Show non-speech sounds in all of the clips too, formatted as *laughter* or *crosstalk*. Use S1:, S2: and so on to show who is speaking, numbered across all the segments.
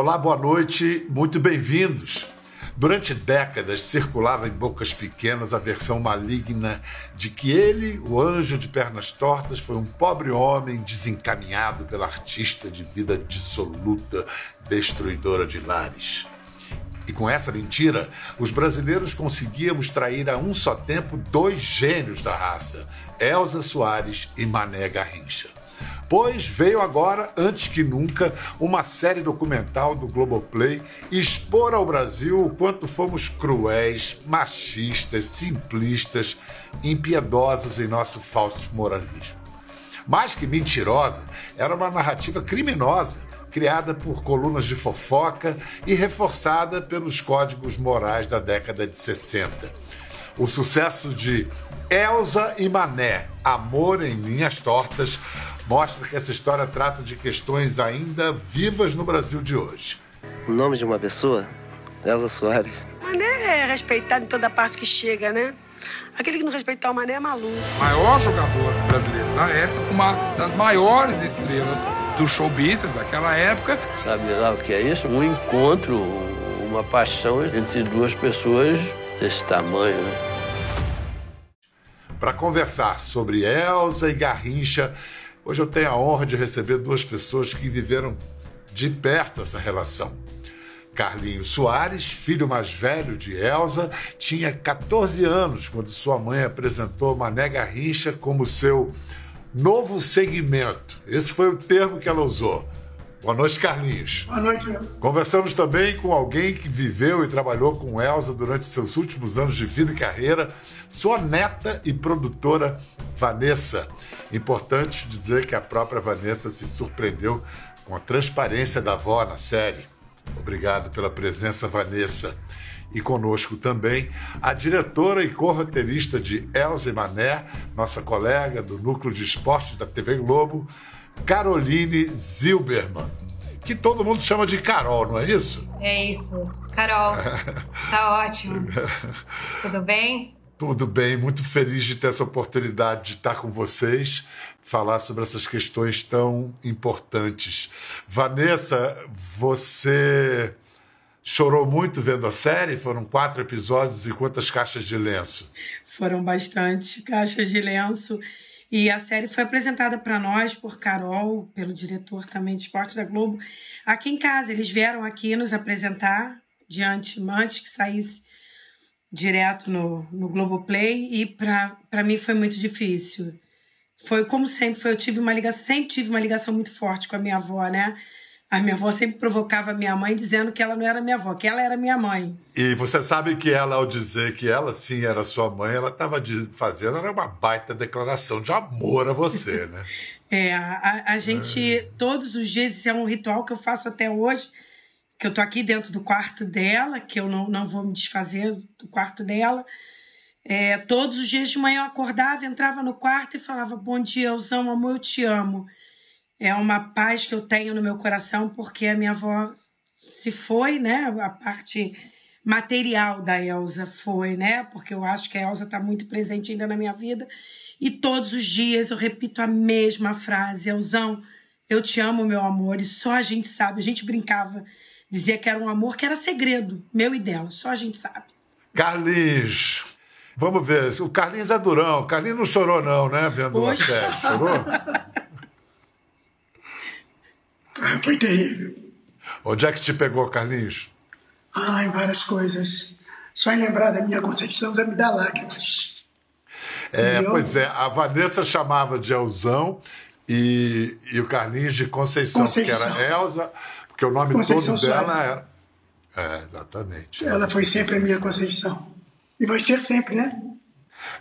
S1: Olá, boa noite, muito bem-vindos. Durante décadas circulava em bocas pequenas a versão maligna de que ele, o anjo de pernas tortas, foi um pobre homem desencaminhado pela artista de vida dissoluta, destruidora de lares. E com essa mentira, os brasileiros conseguíamos trair a um só tempo dois gênios da raça, Elza Soares e Mané Garrincha. Pois veio agora, antes que nunca, uma série documental do Globoplay expor ao Brasil o quanto fomos cruéis, machistas, simplistas, impiedosos em nosso falso moralismo. Mais que mentirosa, era uma narrativa criminosa, criada por colunas de fofoca e reforçada pelos códigos morais da década de 60. O sucesso de Elsa e Mané, Amor em Linhas Tortas, mostra que essa história trata de questões ainda vivas no Brasil de hoje.
S2: O nome de uma pessoa? Elza Soares.
S3: Mané é respeitado em toda parte que chega, né? Aquele que não respeitar o Mané é maluco.
S4: Maior jogador brasileiro da época, uma das maiores estrelas do show business daquela época.
S2: Sabe lá o que é isso? Um encontro, uma paixão entre duas pessoas desse tamanho, né?
S1: Para conversar sobre Elsa e Garrincha, Hoje eu tenho a honra de receber duas pessoas que viveram de perto essa relação. Carlinhos Soares, filho mais velho de Elsa, tinha 14 anos quando sua mãe apresentou Mané Garrincha como seu novo segmento. Esse foi o termo que ela usou. Boa noite, Carlinhos.
S5: Boa noite.
S1: Conversamos também com alguém que viveu e trabalhou com Elsa durante seus últimos anos de vida e carreira, sua neta e produtora Vanessa. Importante dizer que a própria Vanessa se surpreendeu com a transparência da avó na série. Obrigado pela presença, Vanessa. E conosco também a diretora e co-roteirista de Elza e Mané, nossa colega do Núcleo de Esportes da TV Globo, Caroline Zilberman, que todo mundo chama de Carol, não é isso?
S6: É isso, Carol. tá *laughs* ótimo. Tudo bem?
S1: Tudo bem, muito feliz de ter essa oportunidade de estar com vocês, falar sobre essas questões tão importantes. Vanessa, você chorou muito vendo a série? Foram quatro episódios e quantas caixas de lenço?
S5: Foram bastante caixas de lenço. E a série foi apresentada para nós por Carol, pelo diretor também de esporte da Globo, aqui em casa. Eles vieram aqui nos apresentar diante, antes que saísse direto no, no Globoplay, e para mim foi muito difícil. Foi como sempre, foi, eu tive uma ligação, sempre tive uma ligação muito forte com a minha avó, né? A minha avó sempre provocava a minha mãe dizendo que ela não era minha avó, que ela era minha mãe.
S1: E você sabe que ela, ao dizer que ela sim era sua mãe, ela estava fazendo era uma baita declaração de amor a você, *laughs* né?
S5: é, a, a gente, é. todos os dias, isso é um ritual que eu faço até hoje, que eu tô aqui dentro do quarto dela, que eu não, não vou me desfazer do quarto dela. É, todos os dias de manhã eu acordava, entrava no quarto e falava: Bom dia, Elzão, amor, eu te amo é uma paz que eu tenho no meu coração porque a minha avó se foi, né? A parte material da Elsa foi, né? Porque eu acho que a Elsa está muito presente ainda na minha vida. E todos os dias eu repito a mesma frase: Elzão, eu te amo, meu amor. E só a gente sabe. A gente brincava, dizia que era um amor que era segredo, meu e dela. Só a gente sabe.
S1: Carlinhos, vamos ver. O Carlinhos é durão. O Carlinhos não chorou, não, né? Vendo a série. Chorou? *laughs*
S5: Ah, foi terrível.
S1: Onde é que te pegou, Carlinhos?
S5: Ah, em várias coisas. Só em lembrar da minha concepção já me dá lágrimas.
S1: É, Entendeu? pois é, a Vanessa chamava de Elzão e, e o Carlinhos de Conceição, Conceição. que era Elza, porque o nome Conceição todo Soares. dela era. É, exatamente.
S5: Ela foi sempre a minha Conceição. E vai ser sempre, né?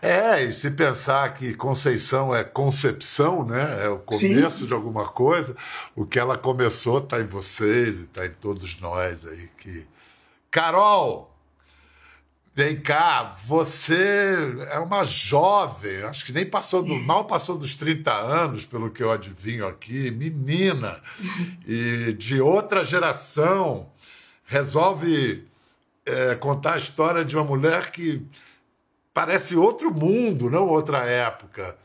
S1: É, e se pensar que Conceição é concepção, né? É o começo Sim. de alguma coisa, o que ela começou está em vocês e está em todos nós aí que. Carol! Vem cá, você é uma jovem, acho que nem passou do, mal passou dos 30 anos, pelo que eu adivinho aqui, menina, e de outra geração, resolve é, contar a história de uma mulher que parece outro mundo, não outra época.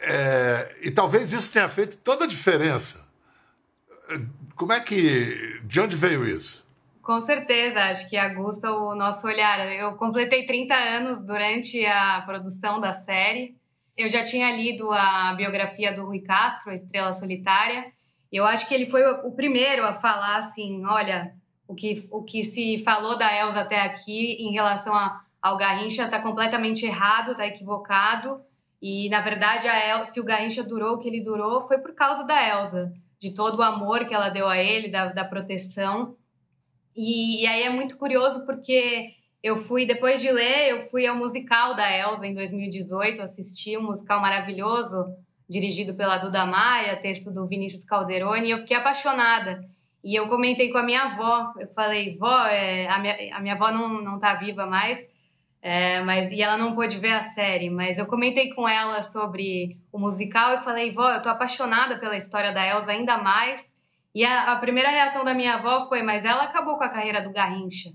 S1: É, e talvez isso tenha feito toda a diferença. como é que. De onde veio isso?
S6: Com certeza, acho que aguça o nosso olhar. Eu completei 30 anos durante a produção da série. Eu já tinha lido a biografia do Rui Castro, a Estrela Solitária. Eu acho que ele foi o primeiro a falar assim: olha, o que, o que se falou da Elsa até aqui em relação a, ao Garrincha está completamente errado, está equivocado. E, na verdade, a El, se o Garrincha durou o que ele durou, foi por causa da Elsa, de todo o amor que ela deu a ele, da, da proteção. E, e, aí é muito curioso porque eu fui, depois de ler, eu fui ao musical da Elsa em 2018, assisti um musical maravilhoso, dirigido pela Duda Maia, texto do Vinícius Calderoni, e eu fiquei apaixonada. E eu comentei com a minha avó, eu falei, vó, é, a, minha, a minha avó não, não tá viva mais, é, mas, e ela não pôde ver a série, mas eu comentei com ela sobre o musical e falei, vó, eu tô apaixonada pela história da Elsa ainda mais, e a, a, primeira reação da minha avó foi: Mas ela acabou com a carreira do Garrincha.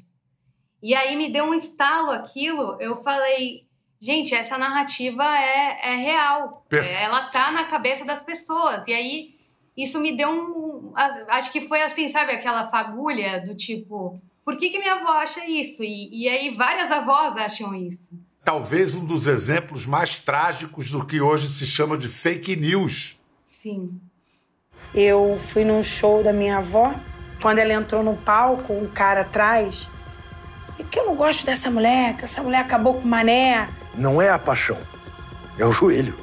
S6: E aí me deu um estalo aquilo. Eu falei: Gente, essa narrativa é, é real. É, ela tá na cabeça das pessoas. E aí isso me deu um. Acho que foi assim, sabe? Aquela fagulha do tipo: Por que, que minha avó acha isso? E, e aí várias avós acham isso.
S1: Talvez um dos exemplos mais trágicos do que hoje se chama de fake news.
S6: Sim.
S5: Eu fui num show da minha avó, quando ela entrou no palco, um cara atrás. E que eu não gosto dessa mulher, que essa mulher acabou com o mané.
S7: Não é a paixão, é o joelho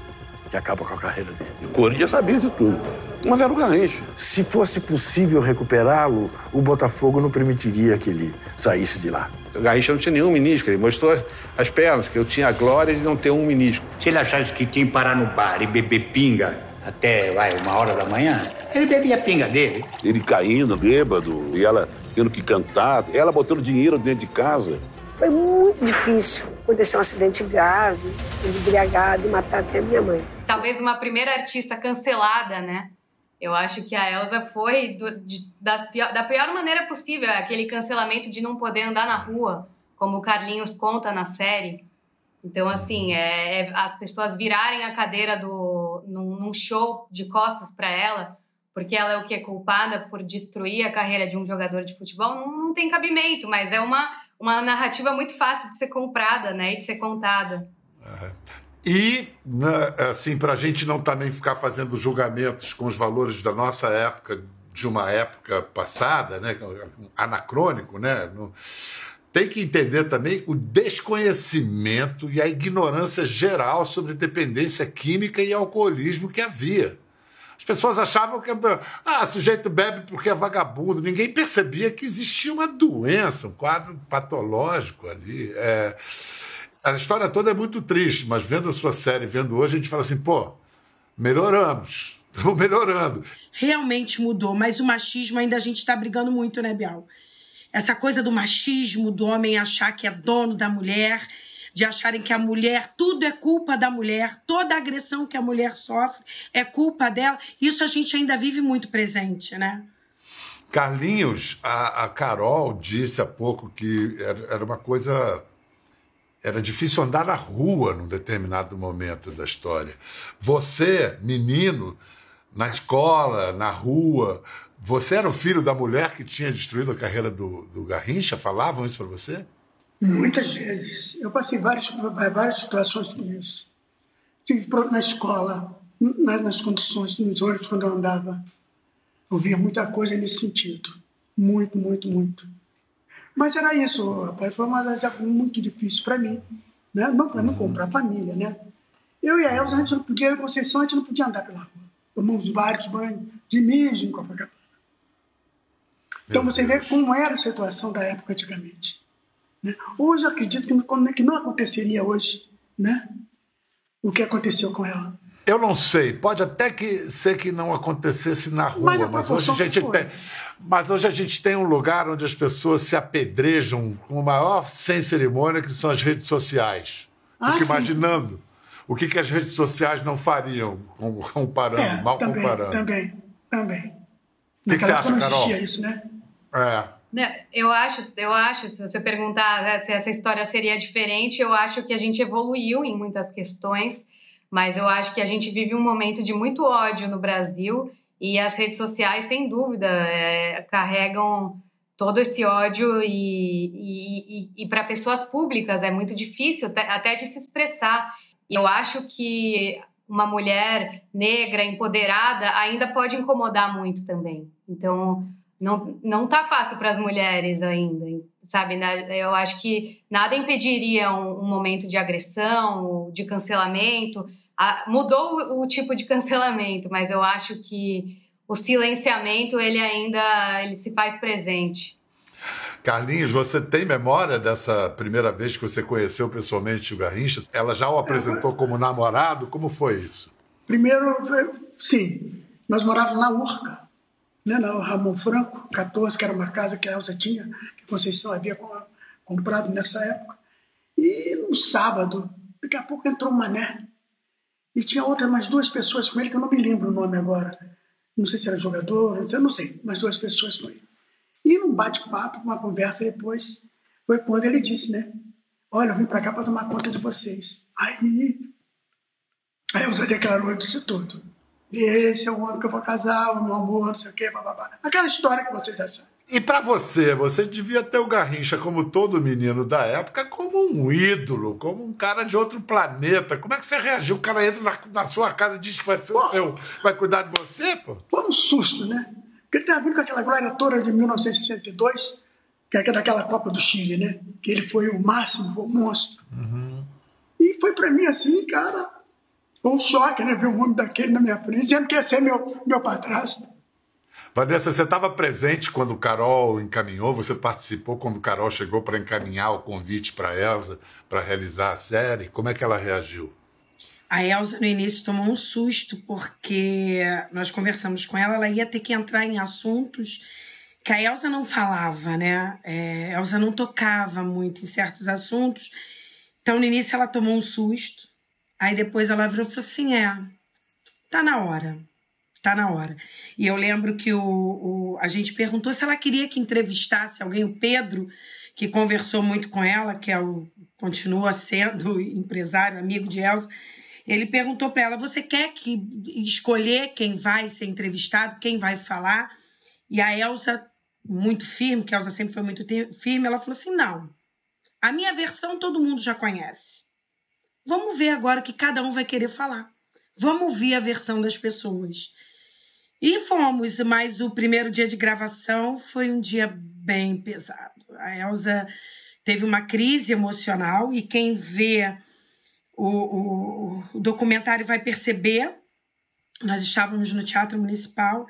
S7: que acaba com a carreira dele.
S8: O Corinthians sabia de tudo, mas era o Garrincha.
S7: Se fosse possível recuperá-lo, o Botafogo não permitiria que ele saísse de lá.
S8: O Garrincha não tinha nenhum menisco, ele mostrou as pernas, que eu tinha a glória de não ter um menisco.
S9: Se ele achasse que tinha que parar no bar e beber pinga até vai, uma hora da manhã, ele bebia a pinga dele.
S8: Ele caindo, bêbado, e ela tendo que cantar, ela botando dinheiro dentro de casa.
S3: Foi muito difícil acontecer um acidente grave, ele embriagado e matar até minha mãe.
S6: Talvez uma primeira artista cancelada, né? Eu acho que a Elsa foi do, de, pior, da pior maneira possível, aquele cancelamento de não poder andar na rua, como o Carlinhos conta na série. Então, assim, é, é as pessoas virarem a cadeira do, num, num show de costas para ela, porque ela é o que é culpada por destruir a carreira de um jogador de futebol, não, não tem cabimento, mas é uma, uma narrativa muito fácil de ser comprada, né, e de ser contada.
S1: E, né, assim, para a gente não também ficar fazendo julgamentos com os valores da nossa época, de uma época passada, né, anacrônico, né, tem que entender também o desconhecimento e a ignorância geral sobre dependência química e alcoolismo que havia. As pessoas achavam que ah, sujeito bebe porque é vagabundo. Ninguém percebia que existia uma doença, um quadro patológico ali. É... A história toda é muito triste, mas vendo a sua série, vendo hoje, a gente fala assim, pô, melhoramos. *laughs* Estamos melhorando.
S5: Realmente mudou, mas o machismo ainda a gente está brigando muito, né, Bial? essa coisa do machismo, do homem achar que é dono da mulher, de acharem que a mulher, tudo é culpa da mulher, toda agressão que a mulher sofre é culpa dela. Isso a gente ainda vive muito presente, né?
S1: Carlinhos, a, a Carol disse há pouco que era, era uma coisa era difícil andar na rua num determinado momento da história. Você, menino, na escola, na rua, você era o filho da mulher que tinha destruído a carreira do, do Garrincha? Falavam isso para você?
S10: Muitas vezes. Eu passei várias, várias situações por isso. Estive na escola, nas, nas condições, nos ônibus quando eu andava. Eu via muita coisa nesse sentido. Muito, muito, muito. Mas era isso, rapaz. Foi uma época muito difícil para mim. Né? Não para mim uhum. comprar família, né? Eu e a Elza, a gente não podia, em Conceição, a gente não podia andar pela rua. Tomamos vários banhos de mijo em Copacabana. Então você vê como era a situação da época antigamente. Né? Hoje eu acredito que, que não aconteceria hoje né? o que aconteceu com ela.
S1: Eu não sei, pode até que ser que não acontecesse na rua, mas, mas hoje a gente tem, mas hoje a gente tem um lugar onde as pessoas se apedrejam com o maior sem cerimônia, que são as redes sociais. Ah, Fico imaginando o que, que as redes sociais não fariam, comparando, é, mal
S10: também,
S1: comparando.
S10: Também, também.
S1: O que, que você acha,
S10: não
S1: Carol?
S10: isso, né?
S1: É.
S6: Né, eu acho, eu acho, se você perguntar né, se essa história seria diferente, eu acho que a gente evoluiu em muitas questões, mas eu acho que a gente vive um momento de muito ódio no Brasil E as redes sociais, sem dúvida, é, carregam todo esse ódio e, e, e, e para pessoas públicas é muito difícil até, até de se expressar. E eu acho que uma mulher negra, empoderada, ainda pode incomodar muito também. Então, não, não tá fácil para as mulheres ainda, sabe? Né? Eu acho que nada impediria um, um momento de agressão, de cancelamento. mudou o, o tipo de cancelamento, mas eu acho que o silenciamento ele ainda ele se faz presente.
S1: Carlinhos, você tem memória dessa primeira vez que você conheceu pessoalmente o Garrincha? Ela já o apresentou como namorado? Como foi isso?
S10: Primeiro, sim. Nós morávamos na Urca, né, na Ramon Franco, 14, que era uma casa que a Elza tinha, que a Conceição havia comprado nessa época. E no sábado, daqui a pouco entrou um mané. E tinha outras, mais duas pessoas com ele, que eu não me lembro o nome agora. Não sei se era jogador, eu não sei, mais duas pessoas com ele. E num bate-papo, uma conversa depois, foi quando ele disse, né? Olha, eu vim para cá para tomar conta de vocês. Aí, aí já declarou isso tudo. Esse é o ano que eu vou casar, o meu amor, não sei o quê, bababá. Aquela história que vocês já sabem.
S1: E para você, você devia ter o Garrincha, como todo menino da época, como um ídolo, como um cara de outro planeta. Como é que você reagiu? O cara entra na, na sua casa e diz que vai ser pô, o seu, vai cuidar de você, pô?
S10: Foi um susto, né? Porque ele estava vindo com aquela glória toda de 1962, que é daquela Copa do Chile, né? Que ele foi o máximo, foi o monstro. Uhum. E foi para mim assim, cara, foi um choque, né? Ver um homem daquele na minha frente, dizendo que ia ser meu, meu padrasto.
S1: Vanessa, você estava presente quando o Carol encaminhou? Você participou quando o Carol chegou para encaminhar o convite para Elsa para realizar a série? Como é que ela reagiu?
S5: A Elsa, no início, tomou um susto, porque nós conversamos com ela, ela ia ter que entrar em assuntos que a Elsa não falava, né? É, a Elsa não tocava muito em certos assuntos. Então, no início, ela tomou um susto. Aí depois ela virou e falou assim: é, tá na hora tá na hora. E eu lembro que o, o, a gente perguntou se ela queria que entrevistasse alguém, o Pedro, que conversou muito com ela, que é o, continua sendo *laughs* empresário, amigo de Elsa. Ele perguntou para ela: você quer que escolher quem vai ser entrevistado, quem vai falar? E a Elsa, muito firme, que a Elsa sempre foi muito firme, ela falou assim: não. A minha versão todo mundo já conhece. Vamos ver agora que cada um vai querer falar. Vamos ouvir a versão das pessoas. E fomos, mas o primeiro dia de gravação foi um dia bem pesado. A Elsa teve uma crise emocional e quem vê o, o, o documentário vai perceber. Nós estávamos no Teatro Municipal.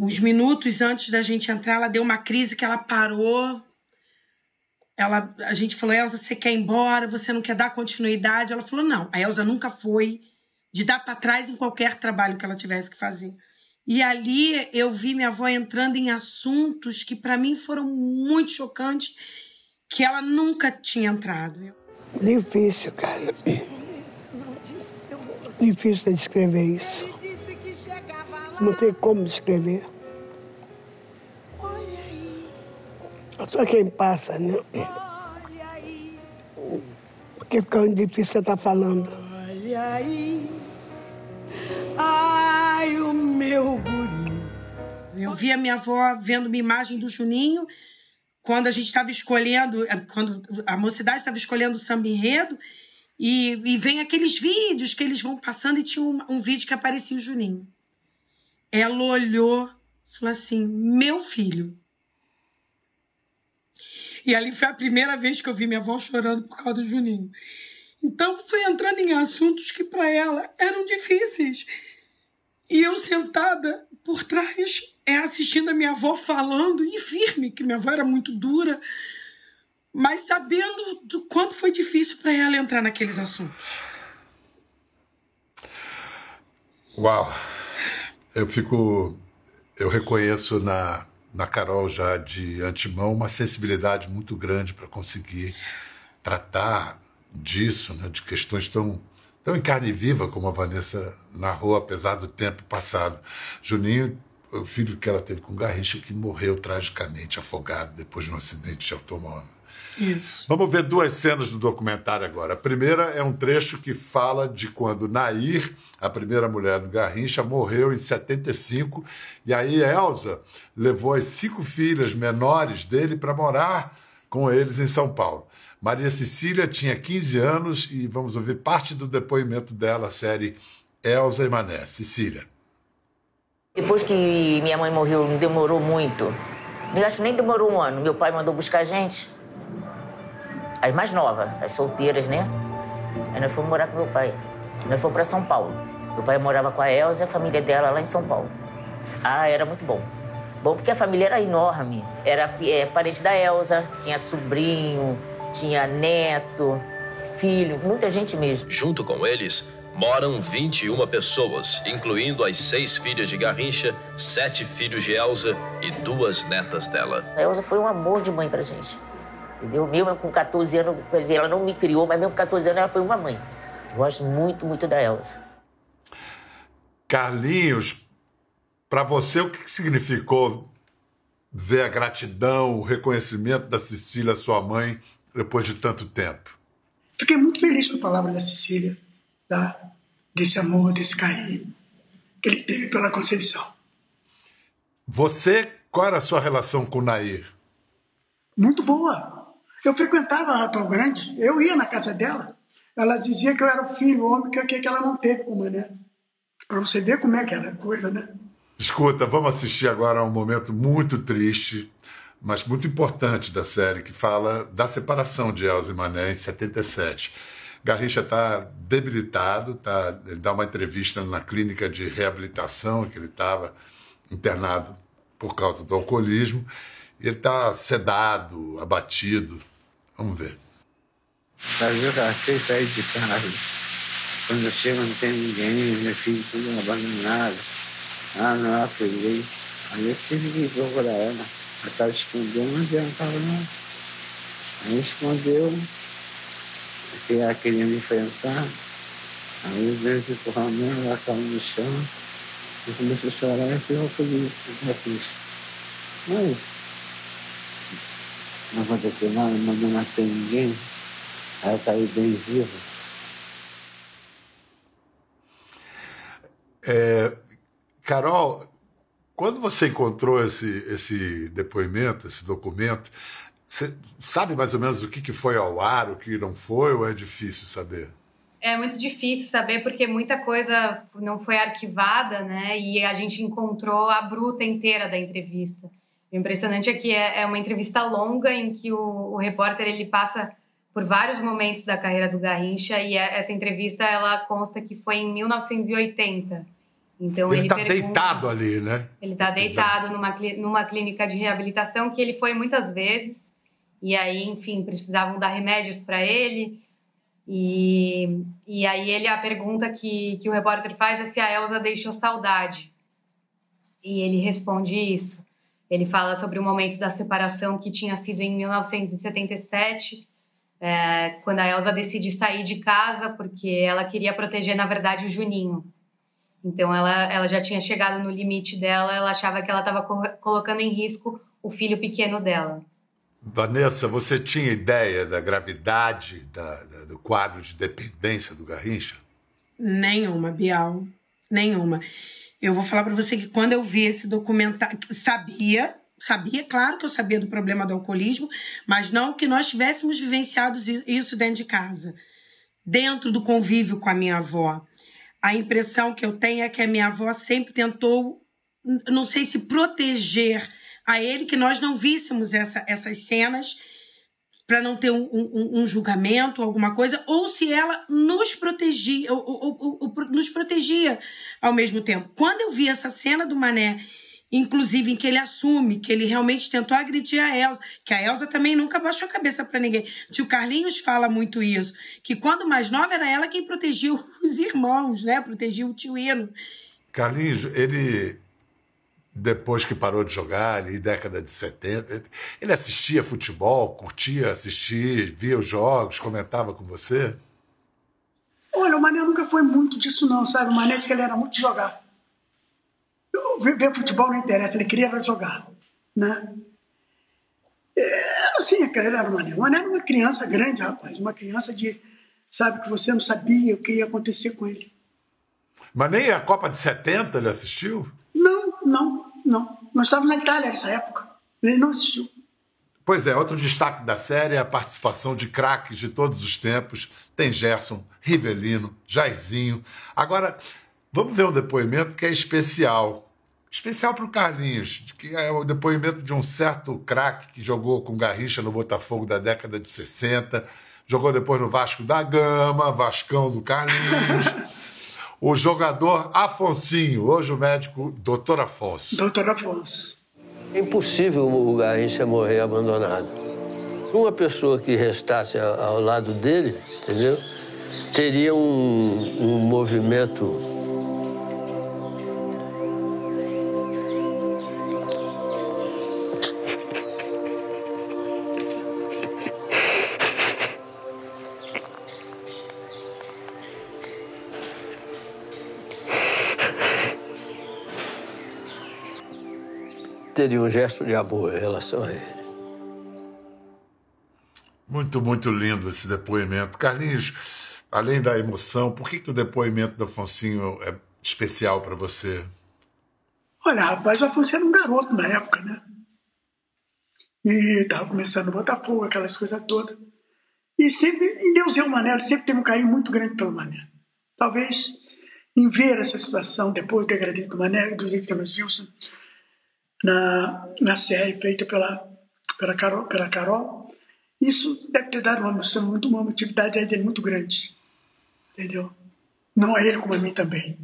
S5: Uns minutos antes da gente entrar, ela deu uma crise que ela parou. Ela, a gente falou, Elsa, você quer ir embora? Você não quer dar continuidade? Ela falou, não. A Elsa nunca foi de dar para trás em qualquer trabalho que ela tivesse que fazer. E ali eu vi minha avó entrando em assuntos que para mim foram muito chocantes, que ela nunca tinha entrado.
S11: Difícil, cara. Difícil de descrever isso. Não tem como descrever. Só quem passa, né? Porque fica muito difícil você estar tá falando. Olha aí.
S5: Ai, o meu guri. Eu vi a minha avó vendo uma imagem do Juninho quando a gente estava escolhendo, eh, quando a mocidade estava escolhendo o samba enredo, e, e vem aqueles vídeos que eles vão passando e tinha um, um vídeo que aparecia o Juninho. Ela olhou, falou assim: meu filho. E ali foi a primeira vez que eu vi minha avó chorando por causa do Juninho. Então foi entrando em assuntos que para ela eram difíceis. E eu sentada por trás, é assistindo a minha avó falando, e firme, que minha avó era muito dura, mas sabendo do quanto foi difícil para ela entrar naqueles assuntos.
S1: Uau! Eu fico. Eu reconheço na, na Carol já de antemão uma sensibilidade muito grande para conseguir tratar disso, né, de questões tão, tão em carne viva como a Vanessa narrou, apesar do tempo passado. Juninho, o filho que ela teve com Garrincha, que morreu tragicamente afogado depois de um acidente de automóvel.
S5: Isso.
S1: Vamos ver duas cenas do documentário agora. A primeira é um trecho que fala de quando Nair, a primeira mulher do Garrincha, morreu em 75 e aí Elza levou as cinco filhas menores dele para morar com eles em São Paulo. Maria Cecília tinha 15 anos e vamos ouvir parte do depoimento dela, a série Elza e Mané. Cecília.
S12: Depois que minha mãe morreu, não demorou muito. Eu acho que nem demorou um ano. Meu pai mandou buscar a gente. As mais novas, as solteiras, né? Aí nós fomos morar com meu pai. Nós fomos para São Paulo. Meu pai morava com a Elza e a família dela lá em São Paulo. Ah, era muito bom. Bom porque a família era enorme. Era é, parente da Elza, tinha sobrinho, tinha neto, filho, muita gente mesmo.
S13: Junto com eles, moram 21 pessoas, incluindo as seis filhas de Garrincha, sete filhos de Elza e duas netas dela.
S12: A Elza foi um amor de mãe pra gente. Entendeu? Mesmo com 14 anos, quer dizer, ela não me criou, mas mesmo com 14 anos ela foi uma mãe. Gosto muito, muito da Elza.
S1: Carlinhos, para você, o que significou ver a gratidão, o reconhecimento da Cecília, sua mãe, depois de tanto tempo?
S10: Fiquei muito feliz com a palavra da Cecília, tá? desse amor, desse carinho que ele teve pela Conceição.
S1: Você, qual era a sua relação com o Nair?
S10: Muito boa. Eu frequentava a Ratal Grande, eu ia na casa dela. Ela dizia que eu era o filho, o homem que, que ela não teve com Mané. Para você ver como é que era a coisa, né?
S1: Escuta, vamos assistir agora a um momento muito triste, mas muito importante da série, que fala da separação de Elza e Mané em 77. Garrincha está debilitado, tá, ele dá uma entrevista na clínica de reabilitação, que ele estava internado por causa do alcoolismo. Ele está sedado, abatido. Vamos ver.
S14: Brasil Café sair de casa. Quando eu chego não tem ninguém, meu filho tudo abandonado. Ah, não, peguei. Aí eu tive que procurar ela. Ela estava escondendo, mas não estava não. Aí escondeu, porque ela queria me enfrentar. Aí eu vejo que empurrando ela caiu no chão. Eu comecei a chorar e fui ao polícia. Eu. Mas não aconteceu nada, mas não matei ninguém. Ela está aí bem viva.
S1: É, Carol, quando você encontrou esse, esse depoimento, esse documento, você sabe mais ou menos o que, que foi ao ar, o que não foi, ou é difícil saber?
S6: É muito difícil saber porque muita coisa não foi arquivada, né? E a gente encontrou a bruta inteira da entrevista. O impressionante é que é, é uma entrevista longa em que o, o repórter ele passa por vários momentos da carreira do Garrincha e é, essa entrevista ela consta que foi em 1980. Então
S1: ele está deitado ali, né?
S6: Ele está deitado numa, numa clínica de reabilitação que ele foi muitas vezes e aí, enfim, precisavam dar remédios para ele. E, e aí ele a pergunta que, que o repórter faz é se a Elsa deixou saudade. E ele responde isso. Ele fala sobre o momento da separação que tinha sido em 1977, é, quando a Elsa decide sair de casa porque ela queria proteger, na verdade, o Juninho. Então ela, ela já tinha chegado no limite dela, ela achava que ela estava co colocando em risco o filho pequeno dela.
S1: Vanessa, você tinha ideia da gravidade da, da, do quadro de dependência do Garrincha?
S5: Nenhuma, Bial. Nenhuma. Eu vou falar para você que quando eu vi esse documentário, sabia, sabia, claro que eu sabia do problema do alcoolismo, mas não que nós tivéssemos vivenciado isso dentro de casa, dentro do convívio com a minha avó. A impressão que eu tenho é que a minha avó sempre tentou, não sei se proteger a ele, que nós não víssemos essa, essas cenas para não ter um, um, um, julgamento, alguma coisa, ou se ela nos protegia, ou, ou, ou, nos protegia ao mesmo tempo. Quando eu vi essa cena do Mané, inclusive em que ele assume que ele realmente tentou agredir a Elsa, que a Elsa também nunca baixou a cabeça para ninguém. Tio Carlinhos fala muito isso, que quando mais nova era ela quem protegia os *laughs* irmãos, né? Protegia o tio Eno.
S1: Carlinhos, ele depois que parou de jogar, ali, década de 70, ele assistia futebol, curtia assistir, via os jogos, comentava com você?
S10: Olha, o Mané nunca foi muito disso não, sabe? O Mané disse que ele era muito de jogar. Ver futebol não interessa, ele queria jogar, né? Era assim que era o Mané? O Mané era uma criança grande, rapaz. Uma criança de, sabe, que você não sabia o que ia acontecer com ele.
S1: Mas nem a Copa de 70 ele assistiu?
S10: Não. Nós estávamos na Itália nessa época. Ele não assistiu.
S1: Pois é, outro destaque da série é a participação de craques de todos os tempos. Tem Gerson, Rivelino, Jairzinho. Agora, vamos ver um depoimento que é especial. Especial para o Carlinhos, que é o depoimento de um certo craque que jogou com Garrincha no Botafogo da década de 60, jogou depois no Vasco da Gama, Vascão do Carlinhos. *laughs* o jogador Afonsinho, hoje o médico Doutor Afonso.
S10: Doutor Afonso.
S2: É impossível o Garrincha morrer abandonado. Uma pessoa que restasse ao lado dele, entendeu? Teria um, um movimento teria um gesto de amor em relação a ele.
S1: Muito, muito lindo esse depoimento. Carlinhos, além da emoção, por que, que o depoimento do Afonsinho é especial para você?
S10: Olha, rapaz, o Afonso era um garoto na época, né? E estava começando o Botafogo, aquelas coisas todas. E sempre, em Deus é o Mané, sempre teve um carinho muito grande pelo Mané. Talvez, em ver essa situação, depois do degradê do Mané, do jeito que nós vimos, na, na série feita pela, pela, Carol, pela Carol, isso deve ter dado uma emoção, muito, uma motividade dele muito grande. Entendeu? Não a ele, como a mim também.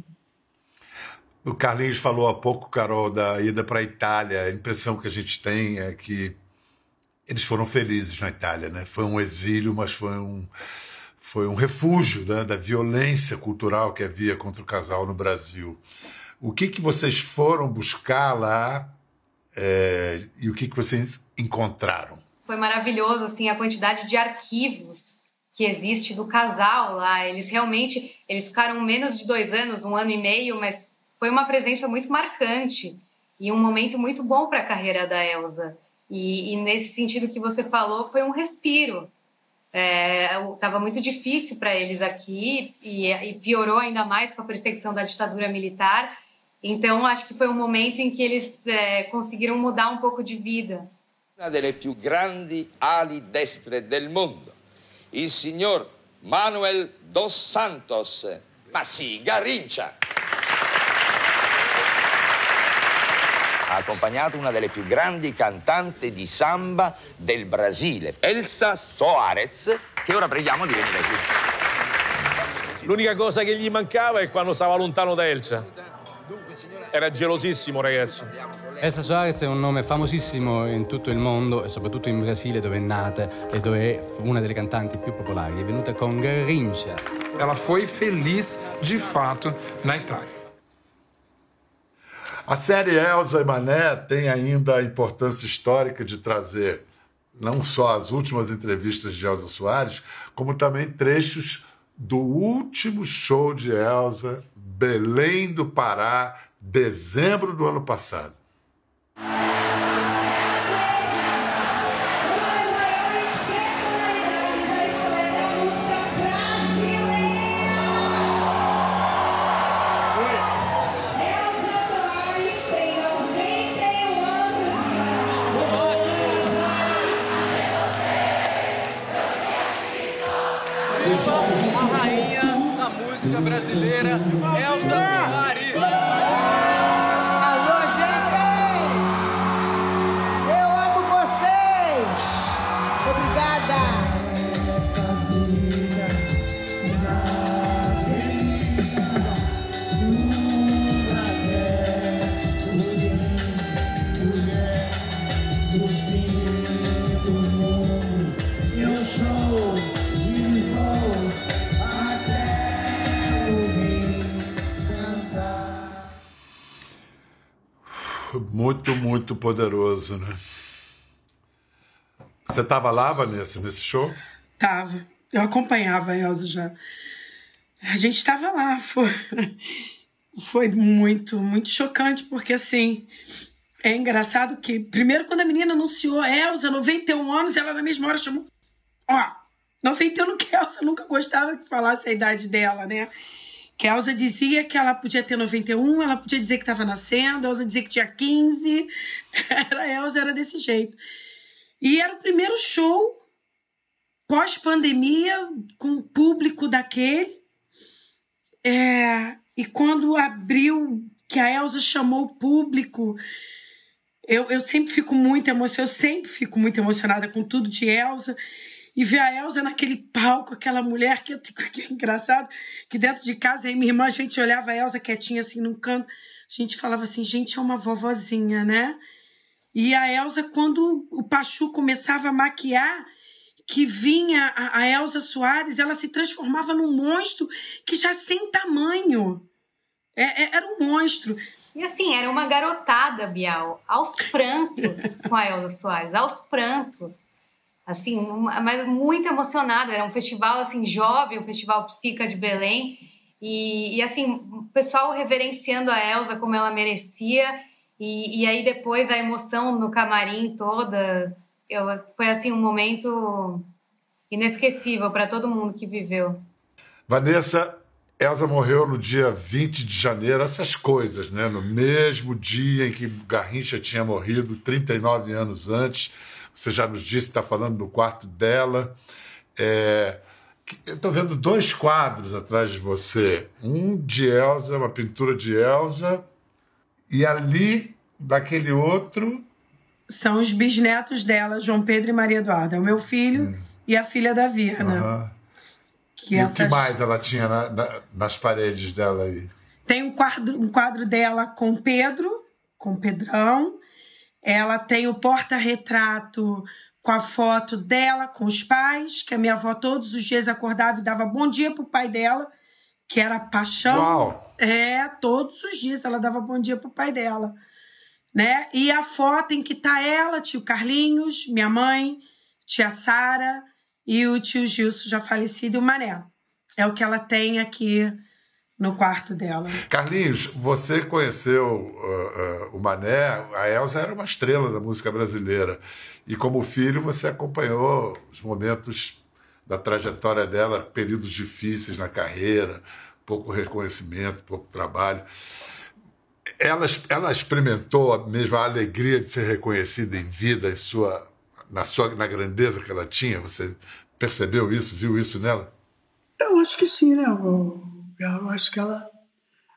S1: O Carlinhos falou há pouco, Carol, da ida para a Itália. A impressão que a gente tem é que eles foram felizes na Itália, né? Foi um exílio, mas foi um, foi um refúgio né, da violência cultural que havia contra o casal no Brasil. O que, que vocês foram buscar lá é, e o que, que vocês encontraram?
S6: Foi maravilhoso, assim, a quantidade de arquivos que existe do casal lá. Eles realmente, eles ficaram menos de dois anos, um ano e meio, mas foi uma presença muito marcante e um momento muito bom para a carreira da Elsa. E, e, nesse sentido que você falou, foi um respiro. Estava é, muito difícil para eles aqui e, e piorou ainda mais com a perseguição da ditadura militar. Então, acho que foi um momento em que eles é, conseguiram mudar um pouco de vida.
S15: Uma das più grandi ali destre del mondo, il signor Manuel dos Santos. Ma sì, Garrincia! Ha accompagnato una delle più grandi cantanti di samba del Brasile, Elsa Soares, che ora preghiamo di venire qui.
S16: L'unica cosa che gli mancava è quando stava lontano da Elsa. Era gelosissimo, ragazzi.
S17: Elsa Soares è un nome famosissimo in tutto il mondo e soprattutto in Brasile dove è nata e dove è una delle cantanti più popolari. È venuta con Garrincha.
S4: Ela foi feliz de fato na Itália.
S1: A série Elsa e Mané tem ainda a importância histórica de trazer não só as últimas entrevistas de Elsa Soares, como também trechos do último show de Elsa, Belém do Pará, dezembro do ano passado. Poderoso, né? Você estava lá, Vanessa, nesse show?
S5: Tava. Eu acompanhava a Elza já. A gente estava lá. Foi, foi muito, muito chocante, porque assim, É engraçado que, primeiro, quando a menina anunciou Elza, 91 anos, ela na mesma hora chamou. Ó, 91 que Elza nunca gostava que falasse a idade dela, né? Que a Elza dizia que ela podia ter 91, ela podia dizer que estava nascendo, a Elza dizia que tinha 15. *laughs* Era, a Elza era desse jeito. E era o primeiro show pós-pandemia, com o público daquele. É, e quando abriu, que a Elza chamou o público, eu, eu sempre fico muito emocionada, eu sempre fico muito emocionada com tudo de Elza. E ver a Elza naquele palco, aquela mulher que, *laughs* que é engraçado, que dentro de casa, aí minha irmã, a gente olhava a Elza quietinha assim num canto, a gente falava assim, gente, é uma vovozinha, né? E a Elza, quando o Pachu começava a maquiar, que vinha a, a Elza Soares, ela se transformava num monstro que já sem tamanho. É, é, era um monstro.
S6: E assim, era uma garotada, Bial, aos prantos *laughs* com a Elza Soares, aos prantos. Assim, uma, mas muito emocionada. Era um festival assim jovem, o Festival Psica de Belém. E, e, assim, o pessoal reverenciando a Elza como ela merecia. E, e aí depois a emoção no camarim toda, eu, foi assim um momento inesquecível para todo mundo que viveu.
S1: Vanessa, Elsa morreu no dia 20 de janeiro, essas coisas, né? No mesmo dia em que Garrincha tinha morrido, 39 anos antes. Você já nos disse, está falando do quarto dela. É... Eu estou vendo dois quadros atrás de você. Um de Elsa, uma pintura de Elsa, e ali, daquele outro,
S5: são os bisnetos dela, João Pedro e Maria Eduarda. É o meu filho hum. e a filha da Virna.
S1: Uhum. Que e essas... o que mais ela tinha na, na, nas paredes dela aí?
S5: Tem um quadro, um quadro dela com Pedro, com Pedrão. Ela tem o porta-retrato com a foto dela com os pais, que a minha avó todos os dias acordava e dava bom dia pro pai dela, que era paixão.
S1: Uau.
S5: É, todos os dias ela dava bom dia pro pai dela né? E a foto em que tá ela, tio Carlinhos, minha mãe, tia Sara e o tio Gilson já falecido e o Mané. É o que ela tem aqui no quarto dela.
S1: Carlinhos, você conheceu uh, uh, o Mané, a Elsa era uma estrela da música brasileira. E como filho, você acompanhou os momentos da trajetória dela, períodos difíceis na carreira, pouco reconhecimento, pouco trabalho ela, ela experimentou mesmo a alegria de ser reconhecida em vida, em sua, na, sua, na grandeza que ela tinha? Você percebeu isso, viu isso nela?
S10: Eu acho que sim, né? Eu, eu acho que ela.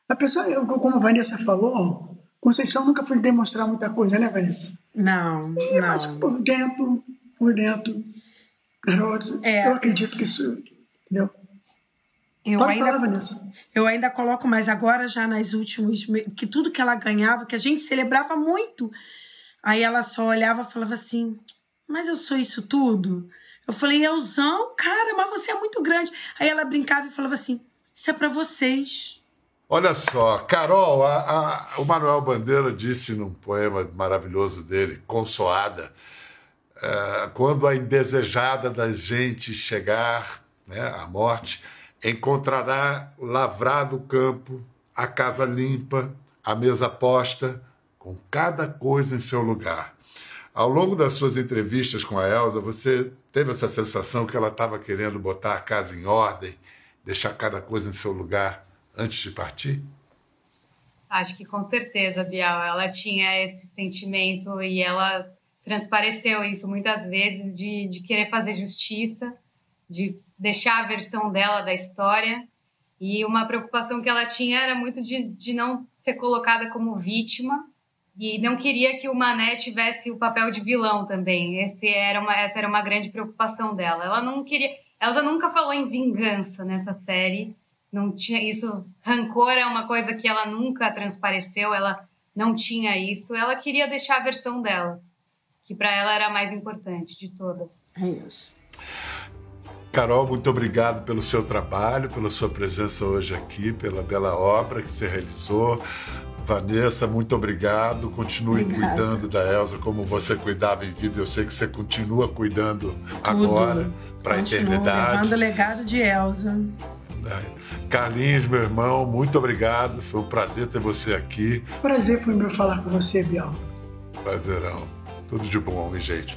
S10: Apesar, como a Vanessa falou, Conceição nunca foi demonstrar muita coisa, né, Vanessa?
S5: Não,
S10: e,
S5: não.
S10: Mas por dentro, por dentro, garotos, é. eu acredito que isso. Entendeu?
S5: Eu Pode ainda, falar, Vanessa. Eu ainda coloco, mas agora já nas últimas. Que tudo que ela ganhava, que a gente celebrava muito. Aí ela só olhava e falava assim: Mas eu sou isso tudo? Eu falei: Elzão, cara, mas você é muito grande. Aí ela brincava e falava assim: Isso é para vocês.
S1: Olha só, Carol, a, a, o Manuel Bandeira disse num poema maravilhoso dele, Consoada, é, quando a indesejada das gentes chegar, né, a morte encontrará lavrado o campo, a casa limpa, a mesa posta, com cada coisa em seu lugar. Ao longo das suas entrevistas com a Elsa, você teve essa sensação que ela estava querendo botar a casa em ordem, deixar cada coisa em seu lugar antes de partir?
S6: Acho que com certeza, Bial. Ela tinha esse sentimento e ela transpareceu isso muitas vezes de, de querer fazer justiça, de deixar a versão dela da história. E uma preocupação que ela tinha era muito de, de não ser colocada como vítima e não queria que o Mané tivesse o papel de vilão também. Esse era uma, essa era uma grande preocupação dela. Ela não queria. Elsa nunca falou em vingança nessa série. Não tinha isso. Rancor é uma coisa que ela nunca transpareceu. Ela não tinha isso. Ela queria deixar a versão dela, que para ela era a mais importante de todas.
S5: É isso.
S1: Carol, muito obrigado pelo seu trabalho, pela sua presença hoje aqui, pela bela obra que você realizou. Vanessa, muito obrigado. Continue Obrigada. cuidando da Elsa como você cuidava em vida. Eu sei que você continua cuidando Tudo. agora para a eternidade.
S5: levando o legado de Elsa.
S1: É. Carlinhos, meu irmão, muito obrigado. Foi um prazer ter você aqui.
S10: Prazer foi meu falar com você, Biel.
S1: Prazerão. Tudo de bom, hein, gente?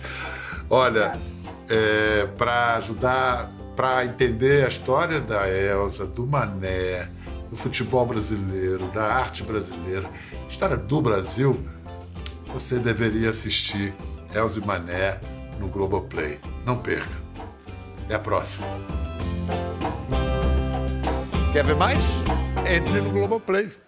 S1: Olha, é, para ajudar, para entender a história da Elsa, do Mané, do futebol brasileiro, da arte brasileira, história do Brasil, você deveria assistir Elsa e Mané no Globoplay. Não perca. Até a próxima. Quer ver mais? Entre no Globoplay.